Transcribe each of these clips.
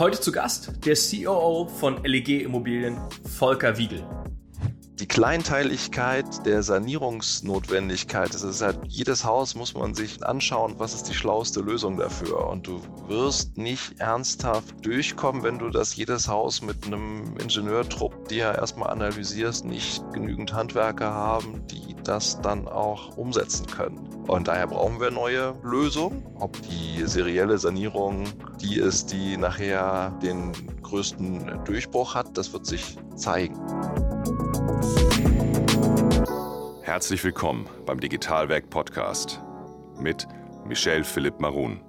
Heute zu Gast der COO von LEG Immobilien, Volker Wiegel die Kleinteiligkeit der Sanierungsnotwendigkeit. Das ist halt, jedes Haus muss man sich anschauen, was ist die schlauste Lösung dafür. Und du wirst nicht ernsthaft durchkommen, wenn du das jedes Haus mit einem Ingenieurtrupp dir erstmal analysierst, nicht genügend Handwerker haben, die das dann auch umsetzen können. Und daher brauchen wir neue Lösungen. Ob die serielle Sanierung die ist, die nachher den größten Durchbruch hat, das wird sich zeigen. Herzlich willkommen beim Digitalwerk Podcast mit Michel Philipp Marun.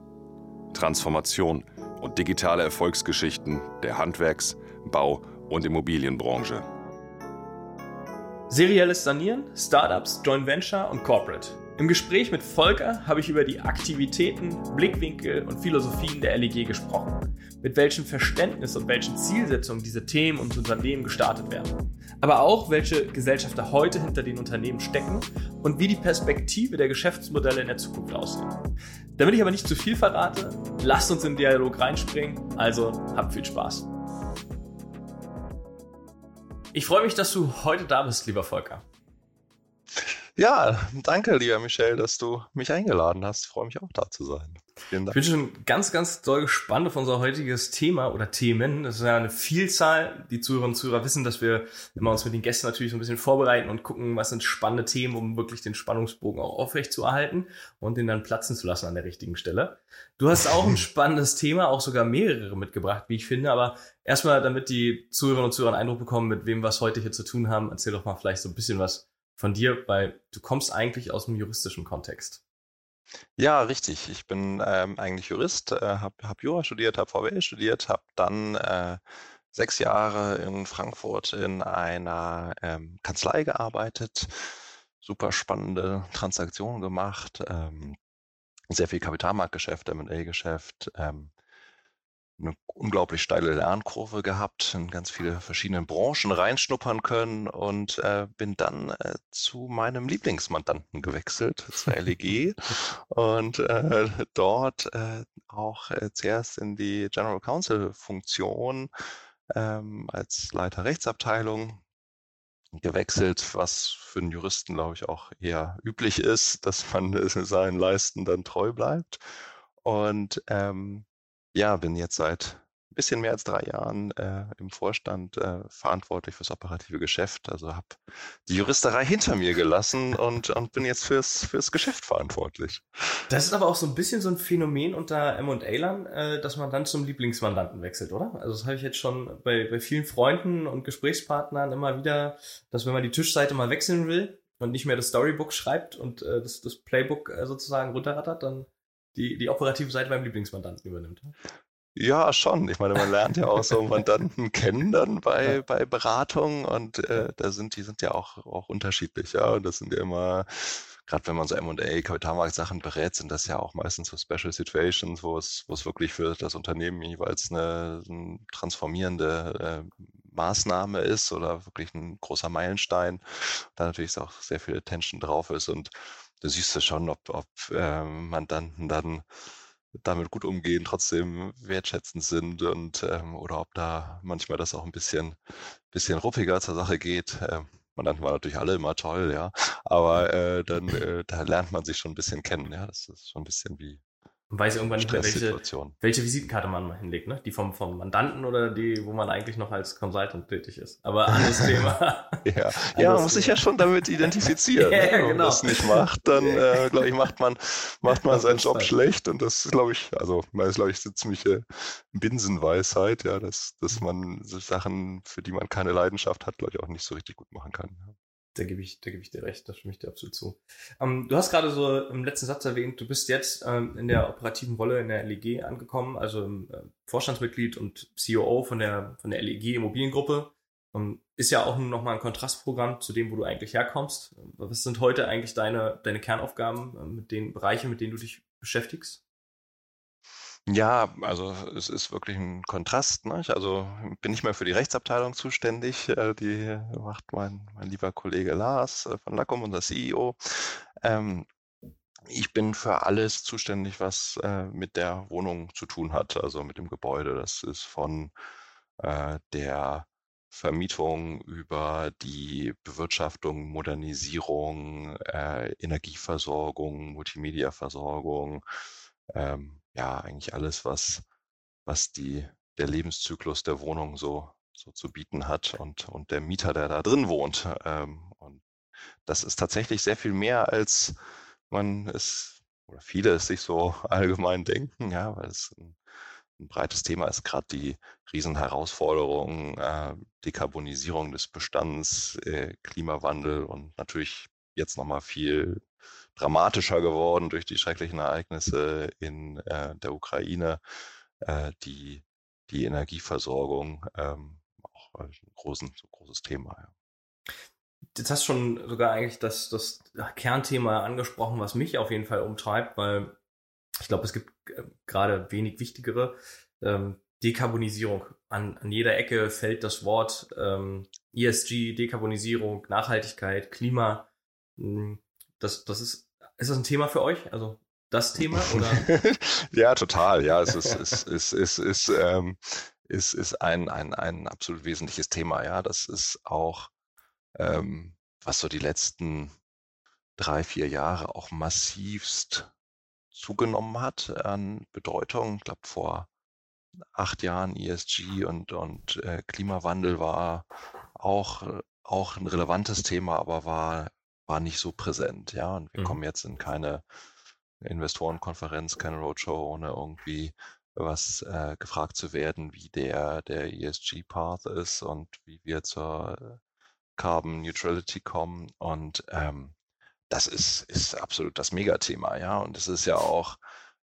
Transformation und digitale Erfolgsgeschichten der Handwerks-, Bau- und Immobilienbranche. Serielles Sanieren, Startups, Joint Venture und Corporate. Im Gespräch mit Volker habe ich über die Aktivitäten, Blickwinkel und Philosophien der LEG gesprochen, mit welchem Verständnis und welchen Zielsetzungen diese Themen und Unternehmen gestartet werden, aber auch welche Gesellschafter heute hinter den Unternehmen stecken und wie die Perspektive der Geschäftsmodelle in der Zukunft aussehen. Damit ich aber nicht zu viel verrate, lasst uns in den Dialog reinspringen, also habt viel Spaß. Ich freue mich, dass du heute da bist, lieber Volker. Ja, danke, lieber Michel, dass du mich eingeladen hast. Ich freue mich auch, da zu sein. Vielen Dank. Ich bin schon ganz, ganz doll gespannt auf unser heutiges Thema oder Themen. Das ist ja eine Vielzahl. Die Zuhörerinnen und Zuhörer wissen, dass wir immer uns mit den Gästen natürlich so ein bisschen vorbereiten und gucken, was sind spannende Themen, um wirklich den Spannungsbogen auch aufrecht zu erhalten und den dann platzen zu lassen an der richtigen Stelle. Du hast auch ein spannendes Thema, auch sogar mehrere mitgebracht, wie ich finde. Aber erstmal, damit die Zuhörerinnen und Zuhörer einen Eindruck bekommen, mit wem wir es heute hier zu tun haben, erzähl doch mal vielleicht so ein bisschen was von dir, weil du kommst eigentlich aus dem juristischen Kontext. Ja, richtig. Ich bin ähm, eigentlich Jurist, äh, habe hab Jura studiert, habe VWL studiert, habe dann äh, sechs Jahre in Frankfurt in einer ähm, Kanzlei gearbeitet, super spannende Transaktionen gemacht, ähm, sehr viel Kapitalmarktgeschäft, M&A-Geschäft, ähm, eine unglaublich steile Lernkurve gehabt, in ganz viele verschiedene Branchen reinschnuppern können und äh, bin dann äh, zu meinem Lieblingsmandanten gewechselt, zur LEG und äh, dort äh, auch äh, zuerst in die General Counsel Funktion ähm, als Leiter Rechtsabteilung gewechselt, was für einen Juristen, glaube ich, auch eher üblich ist, dass man seinen Leisten dann treu bleibt. Und ähm, ja, bin jetzt seit ein bisschen mehr als drei Jahren äh, im Vorstand äh, verantwortlich fürs operative Geschäft. Also habe die Juristerei hinter mir gelassen und, und bin jetzt fürs, fürs Geschäft verantwortlich. Das ist aber auch so ein bisschen so ein Phänomen unter M&A-Lern, äh, dass man dann zum Lieblingsmandanten wechselt, oder? Also das habe ich jetzt schon bei, bei vielen Freunden und Gesprächspartnern immer wieder, dass wenn man die Tischseite mal wechseln will und nicht mehr das Storybook schreibt und äh, das, das Playbook äh, sozusagen runterrattert, dann die, die operative Seite beim Lieblingsmandanten übernimmt. Ja, schon. Ich meine, man lernt ja auch so Mandanten kennen dann bei, ja. bei Beratungen und äh, da sind die sind ja auch, auch unterschiedlich, ja. Und das sind ja immer, gerade wenn man so M&A, Kapitalmarktsachen berät, sind das ja auch meistens so Special Situations, wo es, wo es wirklich für das Unternehmen jeweils eine, eine transformierende äh, Maßnahme ist oder wirklich ein großer Meilenstein. Da natürlich auch sehr viel Attention drauf ist und da siehst du schon, ob, ob äh, Mandanten dann damit gut umgehen, trotzdem wertschätzend sind und ähm, oder ob da manchmal das auch ein bisschen, bisschen ruppiger zur Sache geht. Ähm, Mandanten waren natürlich alle immer toll, ja, aber äh, dann äh, da lernt man sich schon ein bisschen kennen, ja. Das ist schon ein bisschen wie, und weiß irgendwann nicht mehr, welche, welche Visitenkarte man mal hinlegt, ne? Die vom, vom Mandanten oder die, wo man eigentlich noch als Consultant tätig ist. Aber anderes Thema. ja, ja man muss sich ja schon damit identifizieren. ja, ne? Wenn man genau. das nicht macht, dann, äh, glaube ich, macht man, macht man seinen Job schlecht. Und das ist, glaube ich, also, das ist, glaube ich, eine ziemliche Binsenweisheit, ja, dass, dass man so Sachen, für die man keine Leidenschaft hat, glaube ich, auch nicht so richtig gut machen kann. Da gebe ich, da gebe ich dir recht, da stimme ich dir absolut zu. Ähm, du hast gerade so im letzten Satz erwähnt, du bist jetzt ähm, in der operativen Rolle in der LEG angekommen, also äh, Vorstandsmitglied und COO von der, von der LEG Immobiliengruppe. Ähm, ist ja auch nochmal ein Kontrastprogramm zu dem, wo du eigentlich herkommst. Was sind heute eigentlich deine, deine Kernaufgaben äh, mit den Bereichen, mit denen du dich beschäftigst? Ja, also es ist wirklich ein Kontrast. Ne? Also bin nicht mehr für die Rechtsabteilung zuständig. Äh, die macht mein, mein lieber Kollege Lars äh, von Lacom, unser CEO. Ähm, ich bin für alles zuständig, was äh, mit der Wohnung zu tun hat, also mit dem Gebäude. Das ist von äh, der Vermietung über die Bewirtschaftung, Modernisierung, äh, Energieversorgung, Multimediaversorgung, ähm, ja, eigentlich alles, was, was die, der Lebenszyklus der Wohnung so, so zu bieten hat und, und der Mieter, der da drin wohnt. Ähm, und das ist tatsächlich sehr viel mehr, als man es oder viele es sich so allgemein denken, ja, weil es ein, ein breites Thema ist, gerade die Riesenherausforderungen, äh, Dekarbonisierung des Bestands, äh, Klimawandel und natürlich jetzt nochmal viel dramatischer geworden durch die schrecklichen Ereignisse in äh, der Ukraine, äh, die, die Energieversorgung, ähm, auch ein, großen, so großes Thema. Ja. Jetzt hast du schon sogar eigentlich das, das Kernthema angesprochen, was mich auf jeden Fall umtreibt, weil ich glaube, es gibt äh, gerade wenig wichtigere. Ähm, Dekarbonisierung. An, an jeder Ecke fällt das Wort ähm, ESG, Dekarbonisierung, Nachhaltigkeit, Klima. Hm, das, das ist, ist das ein Thema für euch? Also das Thema? Oder? ja, total. Ja, es ist, es ist, es ist, ähm, ist, ist ein, ein, ein absolut wesentliches Thema. Ja, das ist auch ähm, was so die letzten drei, vier Jahre auch massivst zugenommen hat an Bedeutung. Ich glaube, vor acht Jahren ESG und, und äh, Klimawandel war auch, auch ein relevantes Thema, aber war, war nicht so präsent. Ja, und wir mhm. kommen jetzt in keine Investorenkonferenz, keine Roadshow, ohne irgendwie was äh, gefragt zu werden, wie der, der ESG-Path ist und wie wir zur Carbon Neutrality kommen. Und ähm, das ist, ist absolut das Megathema, ja. Und es ist ja auch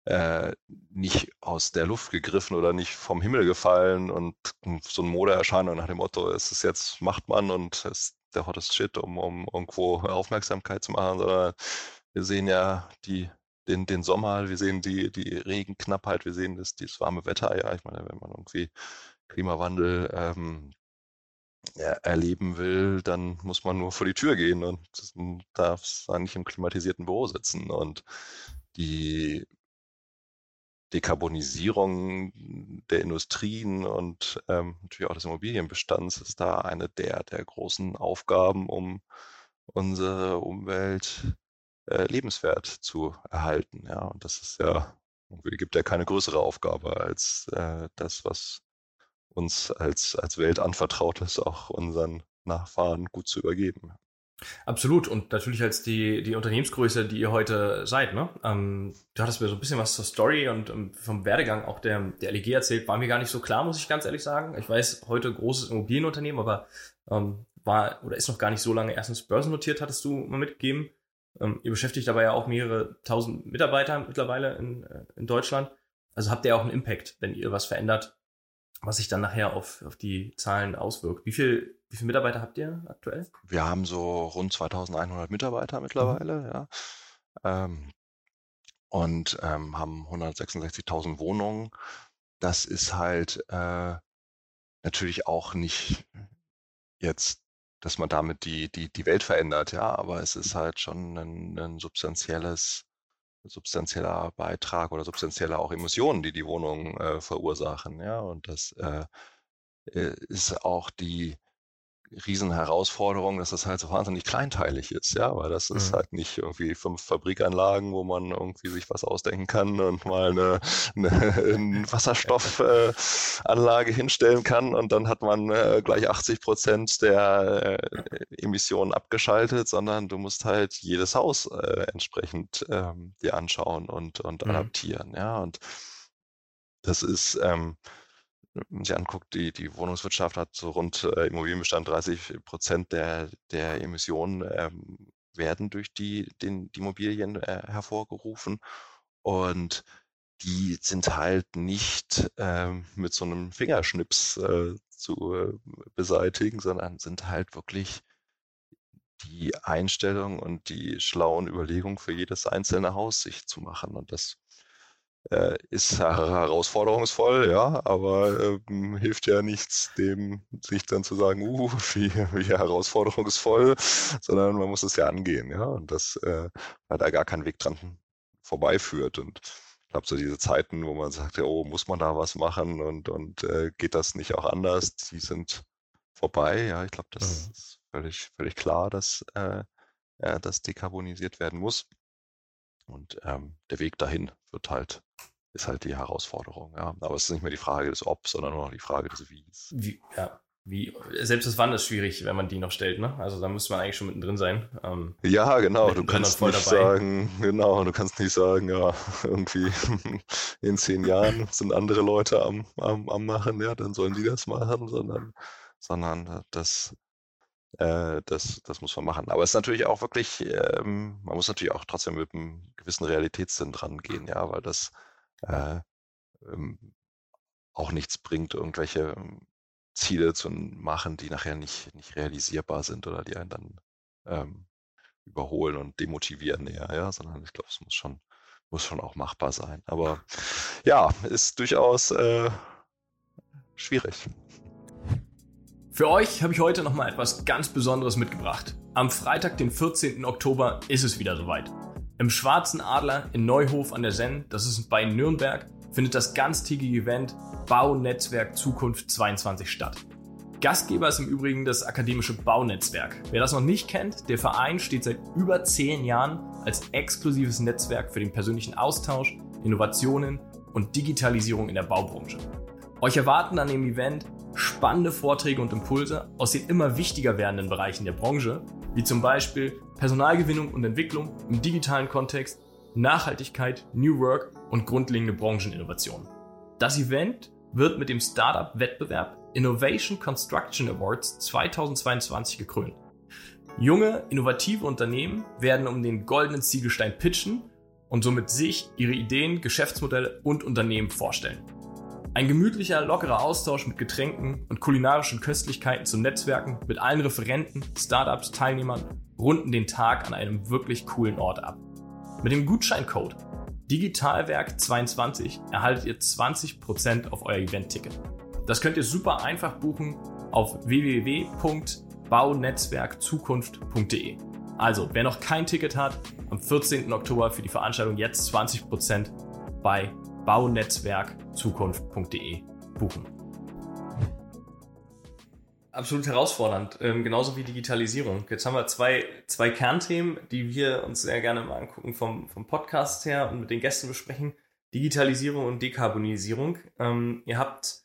äh, nicht aus der Luft gegriffen oder nicht vom Himmel gefallen und so eine Modeerscheinung nach dem Motto, es ist jetzt, macht man und es der hottest Shit, um, um irgendwo Aufmerksamkeit zu machen, sondern wir sehen ja die, den, den Sommer, wir sehen die, die Regenknappheit, wir sehen das, dieses warme Wetter, ja, ich meine, wenn man irgendwie Klimawandel ähm, erleben will, dann muss man nur vor die Tür gehen und darf nicht im klimatisierten Büro sitzen. Und die Dekarbonisierung der Industrien und ähm, natürlich auch des Immobilienbestands ist da eine der, der großen Aufgaben, um unsere Umwelt äh, lebenswert zu erhalten. Ja, und das ist ja, gibt ja keine größere Aufgabe als äh, das, was uns als, als Welt anvertraut ist, auch unseren Nachfahren gut zu übergeben. Absolut. Und natürlich als die, die Unternehmensgröße, die ihr heute seid, ne? Ähm, du hattest mir so ein bisschen was zur Story und um, vom Werdegang auch der, der LEG erzählt, war mir gar nicht so klar, muss ich ganz ehrlich sagen. Ich weiß, heute großes Immobilienunternehmen, aber ähm, war oder ist noch gar nicht so lange erstens börsennotiert, hattest du mal mitgegeben. Ähm, ihr beschäftigt dabei ja auch mehrere tausend Mitarbeiter mittlerweile in, äh, in Deutschland. Also habt ihr auch einen Impact, wenn ihr was verändert, was sich dann nachher auf, auf die Zahlen auswirkt. Wie viel, wie viele Mitarbeiter habt ihr aktuell? Wir haben so rund 2100 Mitarbeiter mittlerweile, mhm. ja. Ähm, und ähm, haben 166.000 Wohnungen. Das ist halt äh, natürlich auch nicht jetzt, dass man damit die, die, die Welt verändert, ja, aber es ist halt schon ein, ein substanzielles substanzieller Beitrag oder substanzielle auch Emissionen, die die Wohnungen äh, verursachen. Ja, und das äh, äh, ist auch die Riesenherausforderung, dass das halt so wahnsinnig kleinteilig ist, ja, weil das ist mhm. halt nicht irgendwie fünf Fabrikanlagen, wo man irgendwie sich was ausdenken kann und mal eine, eine, eine Wasserstoffanlage äh, hinstellen kann und dann hat man äh, gleich 80 Prozent der äh, Emissionen abgeschaltet, sondern du musst halt jedes Haus äh, entsprechend ähm, dir anschauen und, und mhm. adaptieren, ja, und das ist ähm, wenn man sich anguckt, die, die Wohnungswirtschaft hat so rund äh, Immobilienbestand 30 Prozent der, der Emissionen ähm, werden durch die, den, die Immobilien äh, hervorgerufen. Und die sind halt nicht ähm, mit so einem Fingerschnips äh, zu äh, beseitigen, sondern sind halt wirklich die Einstellung und die schlauen Überlegungen für jedes einzelne Haus sich zu machen. Und das äh, ist herausforderungsvoll, ja, aber ähm, hilft ja nichts, dem sich dann zu sagen, uh, wie, wie herausforderungsvoll, sondern man muss es ja angehen, ja, und das äh, war da gar kein Weg dran vorbeiführt. Und ich glaube, so diese Zeiten, wo man sagt, ja, oh, muss man da was machen und, und äh, geht das nicht auch anders, die sind vorbei. Ja, ich glaube, das mhm. ist völlig, völlig klar, dass äh, äh, das dekarbonisiert werden muss. Und ähm, der Weg dahin wird halt, ist halt die Herausforderung. Ja. Aber es ist nicht mehr die Frage des Ob, sondern nur noch die Frage des Wies. Wie, ja, wie, selbst das Wann ist schwierig, wenn man die noch stellt, ne? Also da müsste man eigentlich schon mittendrin sein. Ähm, ja, genau. Du kannst nicht dabei. sagen, genau, du kannst nicht sagen, ja, irgendwie in zehn Jahren sind andere Leute am, am, am machen, ja, dann sollen die das machen, sondern, sondern das, äh, das, das muss man machen. Aber es ist natürlich auch wirklich, ähm, man muss natürlich auch trotzdem mit einem gewissen Realitätssinn dran gehen, ja, weil das äh, ähm, auch nichts bringt, irgendwelche Ziele zu machen, die nachher nicht, nicht realisierbar sind oder die einen dann ähm, überholen und demotivieren eher, ja, sondern ich glaube, es muss schon, muss schon auch machbar sein. Aber ja, ist durchaus äh, schwierig. Für euch habe ich heute nochmal etwas ganz Besonderes mitgebracht. Am Freitag, den 14. Oktober, ist es wieder soweit. Im Schwarzen Adler in Neuhof an der Senn, das ist bei Nürnberg, findet das ganztägige Event Baunetzwerk Zukunft 22 statt. Gastgeber ist im Übrigen das akademische Baunetzwerk. Wer das noch nicht kennt, der Verein steht seit über zehn Jahren als exklusives Netzwerk für den persönlichen Austausch, Innovationen und Digitalisierung in der Baubranche. Euch erwarten an dem Event spannende Vorträge und Impulse aus den immer wichtiger werdenden Bereichen der Branche, wie zum Beispiel Personalgewinnung und Entwicklung im digitalen Kontext, Nachhaltigkeit, New Work und grundlegende Brancheninnovationen. Das Event wird mit dem Startup-Wettbewerb Innovation Construction Awards 2022 gekrönt. Junge, innovative Unternehmen werden um den goldenen Ziegelstein pitchen und somit sich, ihre Ideen, Geschäftsmodelle und Unternehmen vorstellen. Ein gemütlicher, lockerer Austausch mit Getränken und kulinarischen Köstlichkeiten zum Netzwerken mit allen Referenten, Startups, Teilnehmern runden den Tag an einem wirklich coolen Ort ab. Mit dem Gutscheincode Digitalwerk22 erhaltet ihr 20% auf euer Event-Ticket. Das könnt ihr super einfach buchen auf www.baunetzwerkzukunft.de. Also, wer noch kein Ticket hat, am 14. Oktober für die Veranstaltung jetzt 20% bei baunetzwerkzukunft.de buchen. Absolut herausfordernd, ähm, genauso wie Digitalisierung. Jetzt haben wir zwei, zwei Kernthemen, die wir uns sehr gerne mal angucken vom, vom Podcast her und mit den Gästen besprechen. Digitalisierung und Dekarbonisierung. Ähm, ihr habt,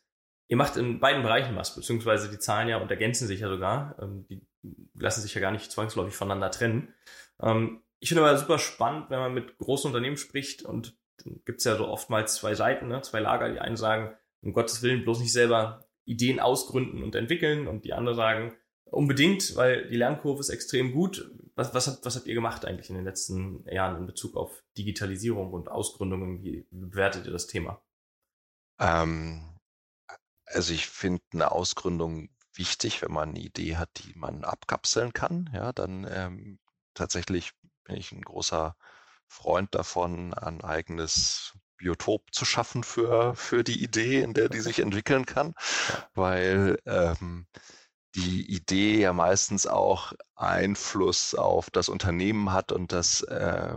ihr macht in beiden Bereichen was, beziehungsweise die Zahlen ja und ergänzen sich ja sogar. Ähm, die lassen sich ja gar nicht zwangsläufig voneinander trennen. Ähm, ich finde aber super spannend, wenn man mit großen Unternehmen spricht und gibt es ja so oftmals zwei Seiten, ne? zwei Lager. Die einen sagen, um Gottes Willen bloß nicht selber Ideen ausgründen und entwickeln und die anderen sagen, unbedingt, weil die Lernkurve ist extrem gut. Was, was, habt, was habt ihr gemacht eigentlich in den letzten Jahren in Bezug auf Digitalisierung und Ausgründungen? Wie bewertet ihr das Thema? Ähm, also ich finde eine Ausgründung wichtig, wenn man eine Idee hat, die man abkapseln kann. Ja, dann ähm, tatsächlich bin ich ein großer Freund davon, ein eigenes Biotop zu schaffen für, für die Idee, in der die sich entwickeln kann, weil ähm, die Idee ja meistens auch Einfluss auf das Unternehmen hat und das äh,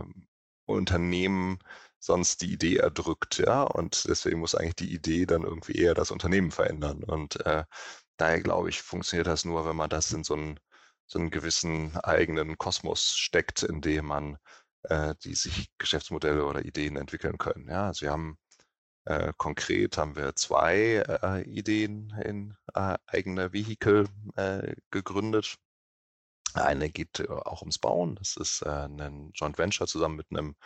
Unternehmen sonst die Idee erdrückt, ja, und deswegen muss eigentlich die Idee dann irgendwie eher das Unternehmen verändern. Und äh, daher glaube ich, funktioniert das nur, wenn man das in so einen, so einen gewissen eigenen Kosmos steckt, in dem man äh, die sich Geschäftsmodelle oder Ideen entwickeln können. Ja, also wir haben äh, konkret haben wir zwei äh, Ideen in äh, eigene Vehikel äh, gegründet. Eine geht äh, auch ums Bauen. Das ist äh, ein Joint Venture zusammen mit einem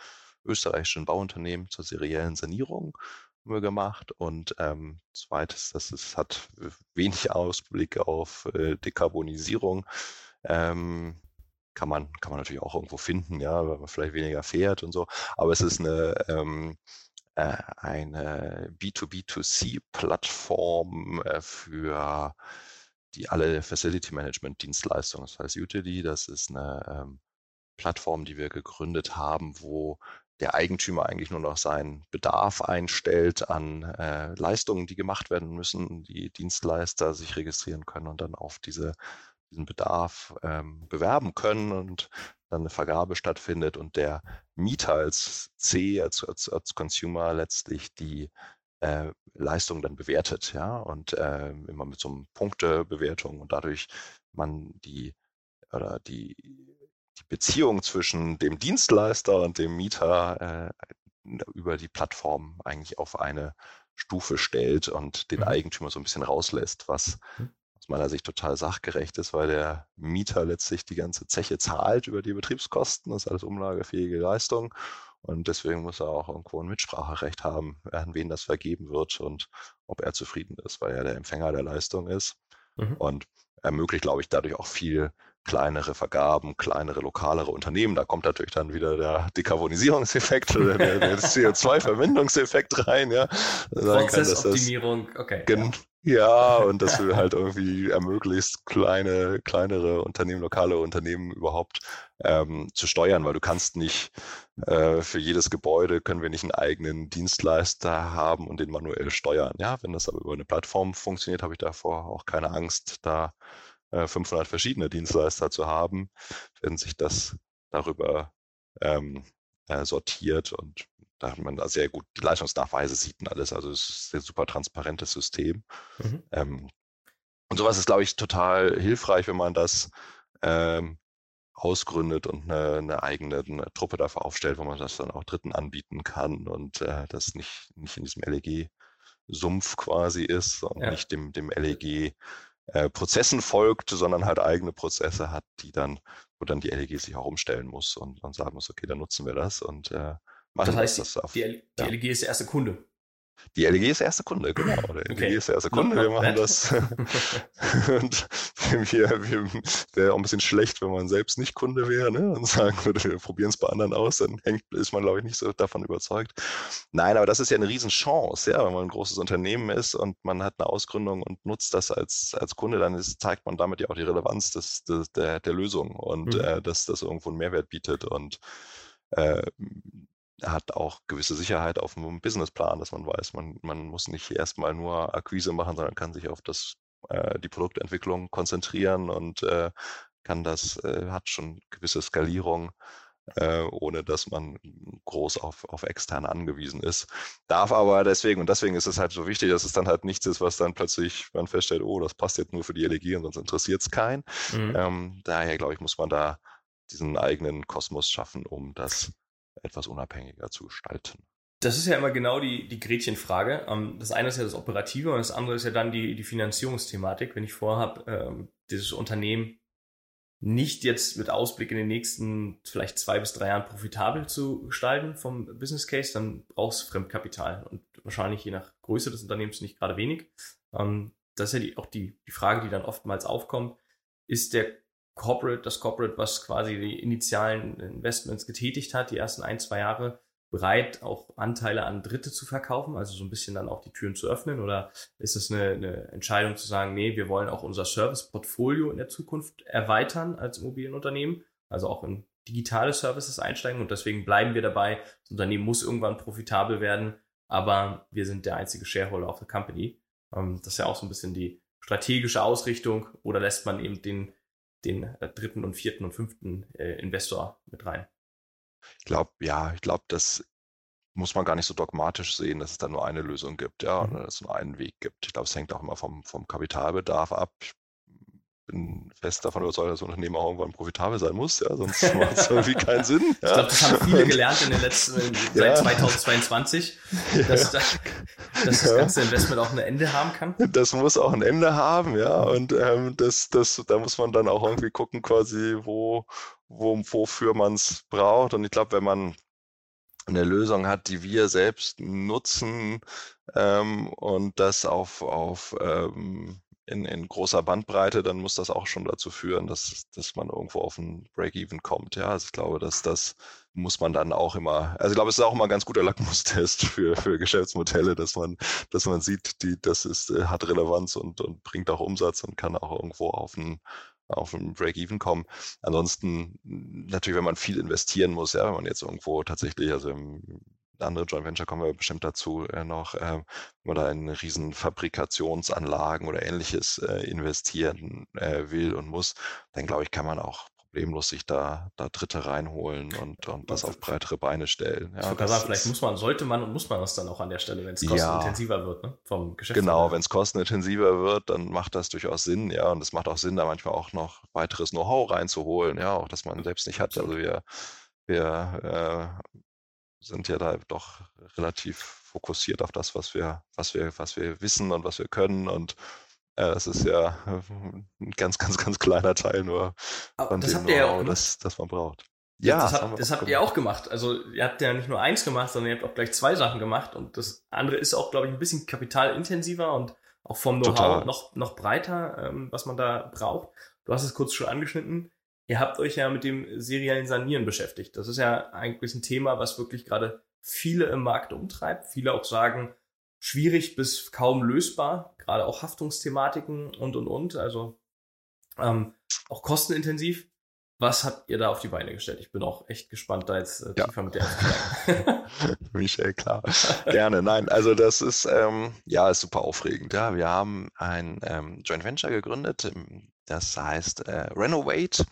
österreichischen Bauunternehmen zur seriellen Sanierung gemacht. Und ähm, zweites, das ist, hat wenig Ausblick auf Dekarbonisierung. Ähm, kann man, kann man natürlich auch irgendwo finden, ja, weil man vielleicht weniger fährt und so. Aber es ist eine, ähm, äh, eine B2B2C-Plattform äh, für die alle Facility Management Dienstleistungen. Das heißt Utility, das ist eine ähm, Plattform, die wir gegründet haben, wo der Eigentümer eigentlich nur noch seinen Bedarf einstellt an äh, Leistungen, die gemacht werden müssen, die Dienstleister sich registrieren können und dann auf diese diesen Bedarf ähm, bewerben können und dann eine Vergabe stattfindet und der Mieter als C, als, als, als Consumer letztlich die äh, Leistung dann bewertet, ja, und äh, immer mit so einem Punktebewertung und dadurch man die oder die, die Beziehung zwischen dem Dienstleister und dem Mieter äh, über die Plattform eigentlich auf eine Stufe stellt und den mhm. Eigentümer so ein bisschen rauslässt, was mhm. Meiner Sicht total sachgerecht ist, weil der Mieter letztlich die ganze Zeche zahlt über die Betriebskosten, das ist alles umlagefähige Leistung und deswegen muss er auch irgendwo ein Mitspracherecht haben, an wen das vergeben wird und ob er zufrieden ist, weil er der Empfänger der Leistung ist. Mhm. Und ermöglicht, glaube ich, dadurch auch viel kleinere Vergaben, kleinere, lokalere Unternehmen. Da kommt natürlich dann wieder der Dekarbonisierungseffekt oder der, der CO2-Verwendungseffekt rein. Ja. Prozessoptimierung, okay. Gen ja, und dass du halt irgendwie ermöglicht, kleine, kleinere Unternehmen, lokale Unternehmen überhaupt ähm, zu steuern, weil du kannst nicht äh, für jedes Gebäude können wir nicht einen eigenen Dienstleister haben und den manuell steuern. Ja, wenn das aber über eine Plattform funktioniert, habe ich davor auch keine Angst, da 500 äh, verschiedene Dienstleister zu haben, wenn sich das darüber ähm, äh, sortiert und da hat man da sehr gut die Leistungsnachweise sieht und alles. Also es ist ein super transparentes System. Mhm. Ähm, und sowas ist, glaube ich, total hilfreich, wenn man das ähm, ausgründet und eine, eine eigene eine Truppe dafür aufstellt, wo man das dann auch Dritten anbieten kann und äh, das nicht, nicht in diesem LEG-Sumpf quasi ist und ja. nicht dem, dem LEG äh, Prozessen folgt, sondern halt eigene Prozesse hat, die dann, wo dann die LEG sich auch umstellen muss und, und sagen muss, okay, dann nutzen wir das und äh, machen das heißt, das. Auf, die, die ja. LEG ist der erste Kunde. Die LEG ist der erste Kunde, genau. Der okay. LEG ist der erste Kunde. wir machen das. und wir, wir wäre auch ein bisschen schlecht, wenn man selbst nicht Kunde wäre ne? und sagen würde, wir probieren es bei anderen aus, dann hängt, ist man, glaube ich, nicht so davon überzeugt. Nein, aber das ist ja eine Riesenchance, ja, wenn man ein großes Unternehmen ist und man hat eine Ausgründung und nutzt das als, als Kunde, dann ist, zeigt man damit ja auch die Relevanz des, des der, der Lösung und mhm. äh, dass das irgendwo einen Mehrwert bietet und äh, hat auch gewisse Sicherheit auf dem Businessplan, dass man weiß, man, man muss nicht erstmal nur Akquise machen, sondern kann sich auf das, äh, die Produktentwicklung konzentrieren und äh, kann das, äh, hat schon gewisse Skalierung, äh, ohne dass man groß auf, auf externe angewiesen ist. Darf aber deswegen, und deswegen ist es halt so wichtig, dass es dann halt nichts ist, was dann plötzlich man feststellt, oh, das passt jetzt nur für die LEG und sonst interessiert es keinen. Mhm. Ähm, daher, glaube ich, muss man da diesen eigenen Kosmos schaffen, um das etwas unabhängiger zu gestalten. Das ist ja immer genau die, die Gretchenfrage. Ähm, das eine ist ja das Operative und das andere ist ja dann die, die Finanzierungsthematik. Wenn ich vorhabe, ähm, dieses Unternehmen nicht jetzt mit Ausblick in den nächsten vielleicht zwei bis drei Jahren profitabel zu gestalten vom Business Case, dann brauchst du Fremdkapital und wahrscheinlich je nach Größe des Unternehmens nicht gerade wenig. Ähm, das ist ja die, auch die, die Frage, die dann oftmals aufkommt. Ist der Corporate, das Corporate, was quasi die initialen Investments getätigt hat, die ersten ein, zwei Jahre, bereit, auch Anteile an Dritte zu verkaufen, also so ein bisschen dann auch die Türen zu öffnen? Oder ist es eine, eine Entscheidung zu sagen, nee, wir wollen auch unser Service-Portfolio in der Zukunft erweitern als Immobilienunternehmen, also auch in digitale Services einsteigen und deswegen bleiben wir dabei. Das Unternehmen muss irgendwann profitabel werden, aber wir sind der einzige Shareholder of the company. Ähm, das ist ja auch so ein bisschen die strategische Ausrichtung oder lässt man eben den den äh, dritten und vierten und fünften äh, Investor mit rein. Ich glaube, ja, ich glaube, das muss man gar nicht so dogmatisch sehen, dass es da nur eine Lösung gibt, ja, mhm. oder dass es nur einen Weg gibt. Ich glaube, es hängt auch immer vom, vom Kapitalbedarf ab. Ich bin fest davon überzeugt, dass das Unternehmen auch irgendwann profitabel sein muss, ja, sonst macht es irgendwie keinen Sinn. Ja. Ich glaube, das haben viele gelernt in den letzten, seit ja. 2022, dass, ja. dass das ganze Investment auch ein Ende haben kann. Das muss auch ein Ende haben, ja, und ähm, das, das, da muss man dann auch irgendwie gucken, quasi, wo, wo, wofür man es braucht. Und ich glaube, wenn man eine Lösung hat, die wir selbst nutzen ähm, und das auf, auf ähm, in, in großer Bandbreite, dann muss das auch schon dazu führen, dass, dass man irgendwo auf ein Break-Even kommt. Ja, also ich glaube, dass das muss man dann auch immer, also ich glaube, es ist auch immer ein ganz guter Lackmustest für, für Geschäftsmodelle, dass man, dass man sieht, die, das ist, äh, hat Relevanz und, und bringt auch Umsatz und kann auch irgendwo auf ein, auf ein Break-Even kommen. Ansonsten natürlich, wenn man viel investieren muss, ja, wenn man jetzt irgendwo tatsächlich, also im andere Joint Venture kommen wir bestimmt dazu äh, noch, äh, wenn man da in riesen Fabrikationsanlagen oder ähnliches äh, investieren äh, will und muss, dann glaube ich, kann man auch problemlos sich da, da Dritte reinholen und, und das auf breitere Beine stellen. Ja, das sagen, vielleicht muss man, sollte man und muss man das dann auch an der Stelle, wenn es kostenintensiver ja, wird, ne? vom Geschäft. Genau, wenn es kostenintensiver wird, dann macht das durchaus Sinn, ja, und es macht auch Sinn, da manchmal auch noch weiteres Know-how reinzuholen, ja, auch das man selbst nicht hat. Also wir, wir äh, sind ja da doch relativ fokussiert auf das, was wir, was wir, was wir wissen und was wir können und ja, das ist ja ein ganz, ganz, ganz kleiner Teil nur von das dem ihr ja das, das man braucht. Ja, das, das, hab, das habt ihr auch gemacht. Also ihr habt ja nicht nur eins gemacht, sondern ihr habt auch gleich zwei Sachen gemacht. Und das andere ist auch, glaube ich, ein bisschen kapitalintensiver und auch vom Know-how noch, noch breiter, ähm, was man da braucht. Du hast es kurz schon angeschnitten. Ihr habt euch ja mit dem seriellen Sanieren beschäftigt. Das ist ja eigentlich ein Thema, was wirklich gerade viele im Markt umtreibt. Viele auch sagen, schwierig bis kaum lösbar, gerade auch Haftungsthematiken und und und, also ähm, auch kostenintensiv. Was habt ihr da auf die Beine gestellt? Ich bin auch echt gespannt, da jetzt äh, tiefer ja. mit dir Michael, klar. Gerne. Nein, also das ist ähm, ja ist super aufregend. Ja, wir haben ein ähm, Joint Venture gegründet, das heißt äh, Renovate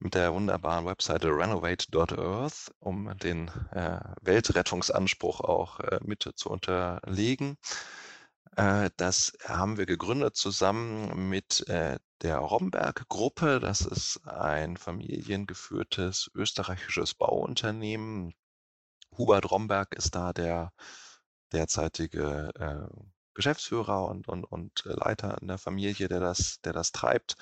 mit der wunderbaren Webseite renovate.earth, um den äh, Weltrettungsanspruch auch äh, mit zu unterlegen. Äh, das haben wir gegründet zusammen mit äh, der Romberg-Gruppe. Das ist ein familiengeführtes österreichisches Bauunternehmen. Hubert Romberg ist da der derzeitige äh, Geschäftsführer und, und, und Leiter in der Familie, der das, der das treibt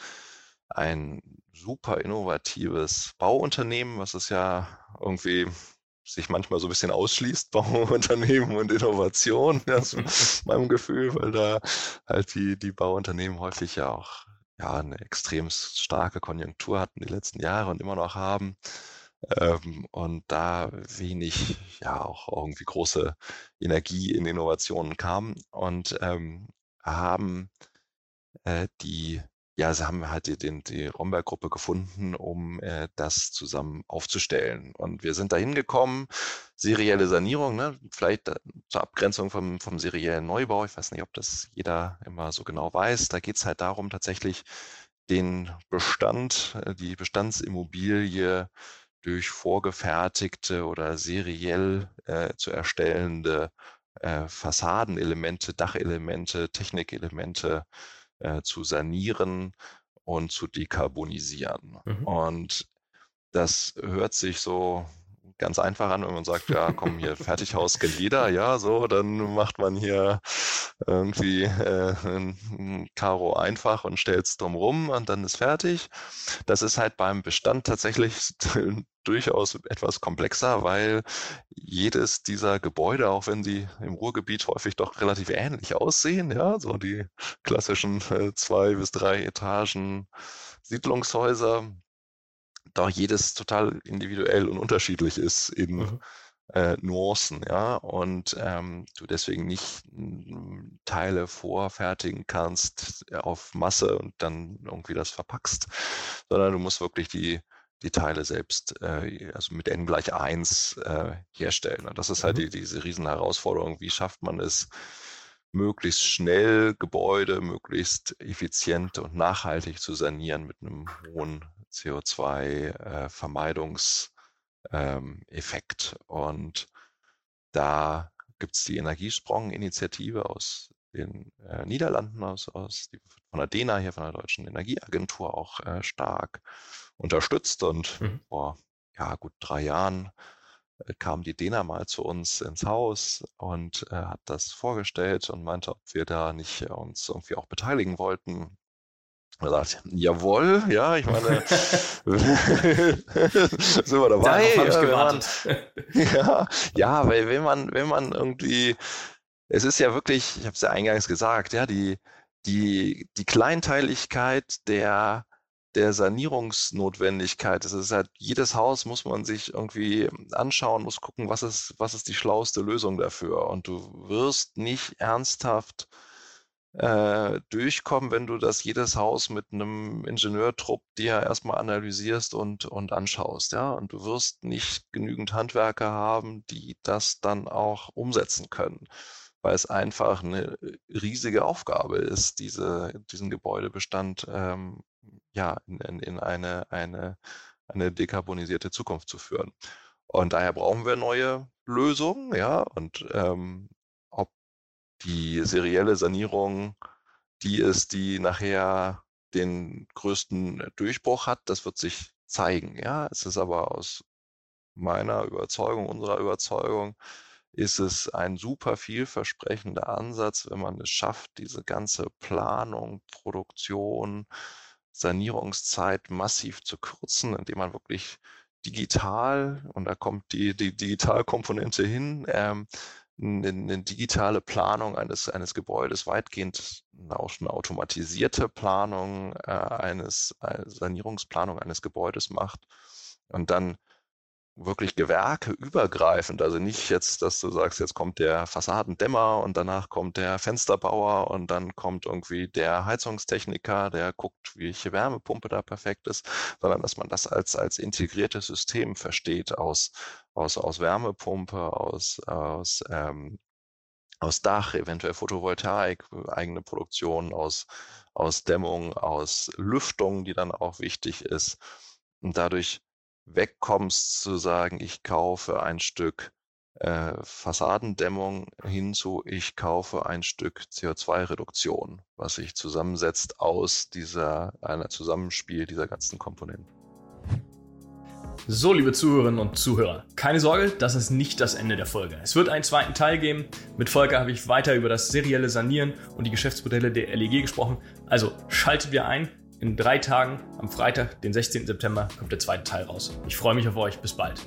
ein super innovatives Bauunternehmen, was es ja irgendwie sich manchmal so ein bisschen ausschließt, Bauunternehmen und Innovation, ja, so meinem Gefühl, weil da halt die, die Bauunternehmen häufig ja auch ja, eine extrem starke Konjunktur hatten die letzten Jahre und immer noch haben. Ähm, und da wenig, ja, auch irgendwie große Energie in Innovationen kam und ähm, haben äh, die ja, sie haben halt die, die Romberg-Gruppe gefunden, um äh, das zusammen aufzustellen. Und wir sind da hingekommen, serielle Sanierung, ne? vielleicht zur Abgrenzung vom, vom seriellen Neubau. Ich weiß nicht, ob das jeder immer so genau weiß. Da geht es halt darum, tatsächlich den Bestand, äh, die Bestandsimmobilie durch vorgefertigte oder seriell äh, zu erstellende äh, Fassadenelemente, Dachelemente, Technikelemente äh, zu sanieren und zu dekarbonisieren. Mhm. Und das hört sich so ganz einfach an, wenn man sagt, ja, komm hier, Fertighaus kennt jeder, ja, so, dann macht man hier irgendwie äh, ein Karo einfach und stellt es drumrum und dann ist fertig. Das ist halt beim Bestand tatsächlich durchaus etwas komplexer, weil jedes dieser Gebäude, auch wenn sie im Ruhrgebiet häufig doch relativ ähnlich aussehen, ja, so die klassischen äh, zwei bis drei Etagen Siedlungshäuser, doch jedes total individuell und unterschiedlich ist in mhm. äh, Nuancen, ja, und ähm, du deswegen nicht hm, Teile vorfertigen kannst äh, auf Masse und dann irgendwie das verpackst, sondern du musst wirklich die die Teile selbst, äh, also mit n gleich 1 äh, herstellen. Und das ist halt mhm. die, diese riesen Herausforderung, wie schafft man es, möglichst schnell Gebäude möglichst effizient und nachhaltig zu sanieren mit einem hohen CO2-Vermeidungseffekt. Ähm, und da gibt es die Energiesprong-Initiative aus den äh, Niederlanden, aus, aus die, von der DENA hier, von der Deutschen Energieagentur auch äh, stark unterstützt. Und mhm. vor ja, gut drei Jahren äh, kam die DENA mal zu uns ins Haus und äh, hat das vorgestellt und meinte, ob wir da nicht uns irgendwie auch beteiligen wollten. Er sagt, jawohl, ja, ich meine, sind wir dabei. Ja, man, ja, ja, weil wenn man, wenn man irgendwie, es ist ja wirklich, ich habe es ja eingangs gesagt, ja, die, die, die Kleinteiligkeit der der Sanierungsnotwendigkeit. Das ist halt, jedes Haus muss man sich irgendwie anschauen, muss gucken, was ist, was ist die schlauste Lösung dafür. Und du wirst nicht ernsthaft äh, durchkommen, wenn du das jedes Haus mit einem Ingenieurtrupp dir erstmal analysierst und, und anschaust, ja. Und du wirst nicht genügend Handwerker haben, die das dann auch umsetzen können, weil es einfach eine riesige Aufgabe ist, diese, diesen Gebäudebestand ähm, ja, in, in, in eine, eine, eine dekarbonisierte Zukunft zu führen. Und daher brauchen wir neue Lösungen, ja, und ähm, ob die serielle Sanierung die ist, die nachher den größten Durchbruch hat, das wird sich zeigen, ja. Es ist aber aus meiner Überzeugung, unserer Überzeugung, ist es ein super vielversprechender Ansatz, wenn man es schafft, diese ganze Planung, Produktion, Sanierungszeit massiv zu kürzen, indem man wirklich digital, und da kommt die, die Digitalkomponente hin, ähm, eine, eine, digitale Planung eines, eines Gebäudes, weitgehend auch eine automatisierte Planung äh, eines, eine Sanierungsplanung eines Gebäudes macht. Und dann wirklich Gewerke übergreifend, also nicht jetzt, dass du sagst, jetzt kommt der Fassadendämmer und danach kommt der Fensterbauer und dann kommt irgendwie der Heizungstechniker, der guckt, welche Wärmepumpe da perfekt ist, sondern dass man das als, als integriertes System versteht aus, aus, aus Wärmepumpe, aus, aus, ähm, aus Dach, eventuell Photovoltaik, eigene Produktion, aus, aus Dämmung, aus Lüftung, die dann auch wichtig ist. Und dadurch wegkommst zu sagen, ich kaufe ein Stück äh, Fassadendämmung hinzu, ich kaufe ein Stück CO2-Reduktion, was sich zusammensetzt aus dieser, einer Zusammenspiel dieser ganzen Komponenten. So, liebe Zuhörerinnen und Zuhörer, keine Sorge, das ist nicht das Ende der Folge. Es wird einen zweiten Teil geben. Mit Volker habe ich weiter über das serielle Sanieren und die Geschäftsmodelle der LEG gesprochen. Also schaltet wir ein. In drei Tagen, am Freitag, den 16. September, kommt der zweite Teil raus. Ich freue mich auf euch. Bis bald.